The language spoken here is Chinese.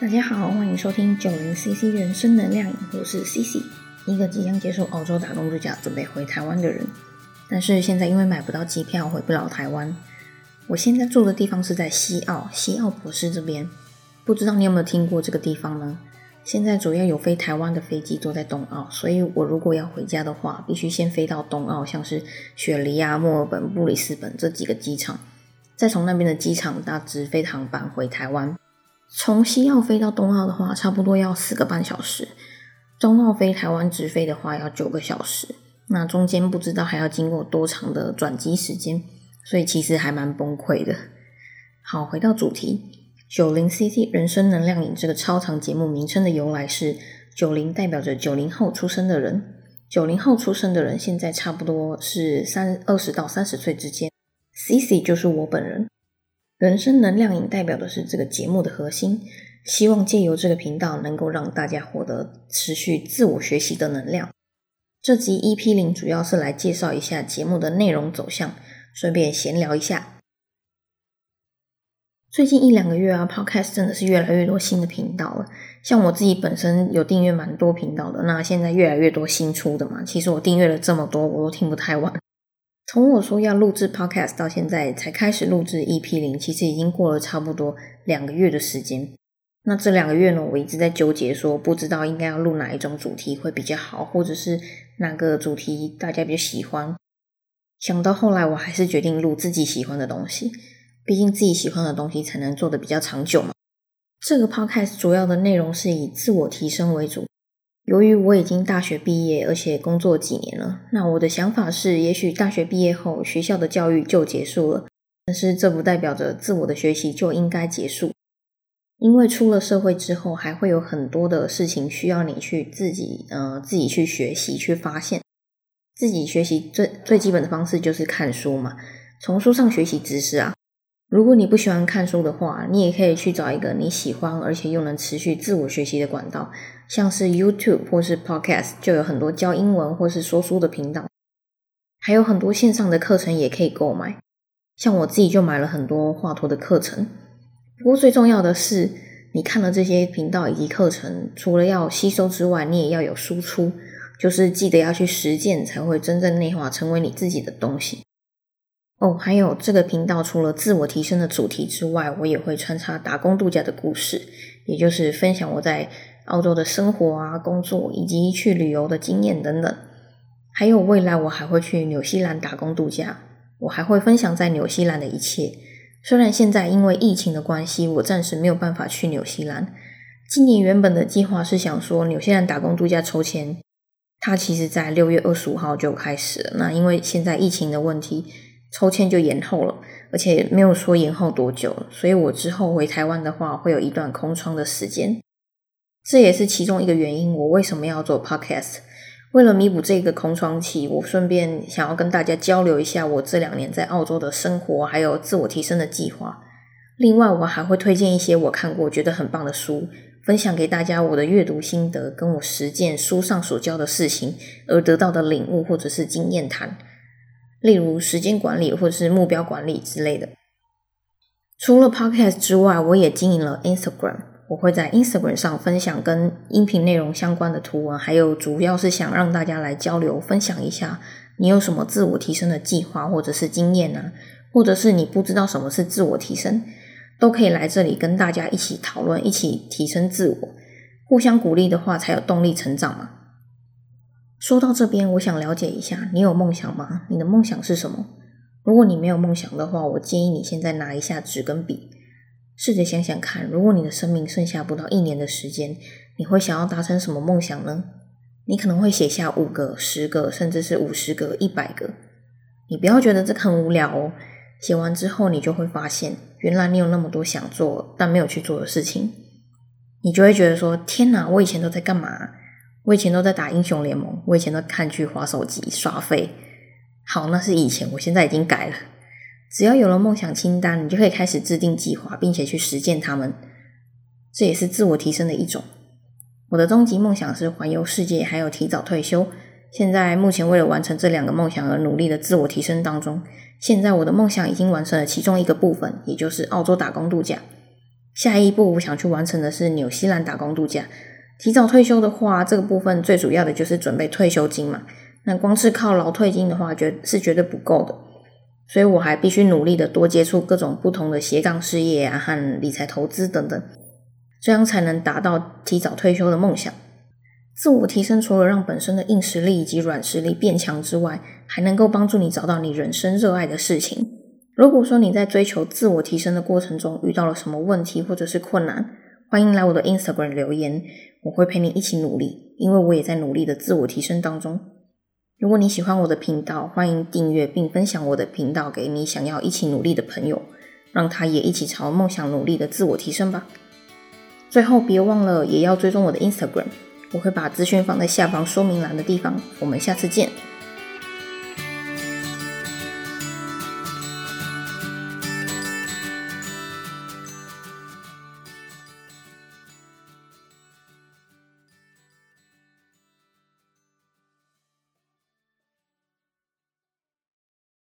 大家好，欢迎收听九零 CC 人生能量，我是 CC，一个即将结束澳洲打工度假，准备回台湾的人。但是现在因为买不到机票，回不了台湾。我现在住的地方是在西澳，西澳博士这边。不知道你有没有听过这个地方呢？现在主要有飞台湾的飞机都在东澳，所以我如果要回家的话，必须先飞到东澳，像是雪梨啊、墨尔本、布里斯本这几个机场，再从那边的机场搭直飞航班回台湾。从西澳飞到东澳的话，差不多要四个半小时；中澳飞台湾直飞的话，要九个小时。那中间不知道还要经过多长的转机时间，所以其实还蛮崩溃的。好，回到主题，九零 CC 人生能量饮这个超长节目名称的由来是九零代表着九零后出生的人，九零后出生的人现在差不多是三二十到三十岁之间，CC 就是我本人。人生能量饮代表的是这个节目的核心，希望借由这个频道能够让大家获得持续自我学习的能量。这集 EP 零主要是来介绍一下节目的内容走向，顺便闲聊一下。最近一两个月啊，Podcast 真的是越来越多新的频道了。像我自己本身有订阅蛮多频道的，那现在越来越多新出的嘛。其实我订阅了这么多，我都听不太完。从我说要录制 podcast 到现在才开始录制 EP 零，其实已经过了差不多两个月的时间。那这两个月呢，我一直在纠结，说不知道应该要录哪一种主题会比较好，或者是哪个主题大家比较喜欢。想到后来，我还是决定录自己喜欢的东西，毕竟自己喜欢的东西才能做的比较长久嘛。这个 podcast 主要的内容是以自我提升为主。由于我已经大学毕业，而且工作几年了，那我的想法是，也许大学毕业后学校的教育就结束了，但是这不代表着自我的学习就应该结束，因为出了社会之后，还会有很多的事情需要你去自己，呃，自己去学习、去发现。自己学习最最基本的方式就是看书嘛，从书上学习知识啊。如果你不喜欢看书的话，你也可以去找一个你喜欢而且又能持续自我学习的管道，像是 YouTube 或是 Podcast，就有很多教英文或是说书的频道，还有很多线上的课程也可以购买。像我自己就买了很多画图的课程。不过最重要的是，你看了这些频道以及课程，除了要吸收之外，你也要有输出，就是记得要去实践，才会真正内化成为你自己的东西。哦，还有这个频道除了自我提升的主题之外，我也会穿插打工度假的故事，也就是分享我在澳洲的生活啊、工作以及去旅游的经验等等。还有未来我还会去纽西兰打工度假，我还会分享在纽西兰的一切。虽然现在因为疫情的关系，我暂时没有办法去纽西兰。今年原本的计划是想说纽西兰打工度假抽签，它其实在六月二十五号就开始了。那因为现在疫情的问题。抽签就延后了，而且没有说延后多久，所以我之后回台湾的话，会有一段空窗的时间。这也是其中一个原因，我为什么要做 podcast。为了弥补这个空窗期，我顺便想要跟大家交流一下我这两年在澳洲的生活，还有自我提升的计划。另外，我还会推荐一些我看过觉得很棒的书，分享给大家我的阅读心得，跟我实践书上所教的事情而得到的领悟或者是经验谈。例如时间管理或者是目标管理之类的。除了 Podcast 之外，我也经营了 Instagram。我会在 Instagram 上分享跟音频内容相关的图文，还有主要是想让大家来交流分享一下，你有什么自我提升的计划或者是经验呢？或者是你不知道什么是自我提升，都可以来这里跟大家一起讨论，一起提升自我，互相鼓励的话，才有动力成长嘛。说到这边，我想了解一下，你有梦想吗？你的梦想是什么？如果你没有梦想的话，我建议你现在拿一下纸跟笔，试着想想看，如果你的生命剩下不到一年的时间，你会想要达成什么梦想呢？你可能会写下五个、十个，甚至是五十个、一百个。你不要觉得这很无聊哦。写完之后，你就会发现，原来你有那么多想做但没有去做的事情。你就会觉得说：天哪，我以前都在干嘛？我以前都在打英雄联盟，我以前都看剧、划手机、刷费。好，那是以前，我现在已经改了。只要有了梦想清单，你就可以开始制定计划，并且去实践它们。这也是自我提升的一种。我的终极梦想是环游世界，还有提早退休。现在目前为了完成这两个梦想而努力的自我提升当中。现在我的梦想已经完成了其中一个部分，也就是澳洲打工度假。下一步我想去完成的是纽西兰打工度假。提早退休的话，这个部分最主要的就是准备退休金嘛。那光是靠劳退金的话，绝是绝对不够的。所以我还必须努力的多接触各种不同的斜杠事业啊和理财投资等等，这样才能达到提早退休的梦想。自我提升除了让本身的硬实力以及软实力变强之外，还能够帮助你找到你人生热爱的事情。如果说你在追求自我提升的过程中遇到了什么问题或者是困难，欢迎来我的 Instagram 留言，我会陪你一起努力，因为我也在努力的自我提升当中。如果你喜欢我的频道，欢迎订阅并分享我的频道给你想要一起努力的朋友，让他也一起朝梦想努力的自我提升吧。最后，别忘了也要追踪我的 Instagram，我会把资讯放在下方说明栏的地方。我们下次见。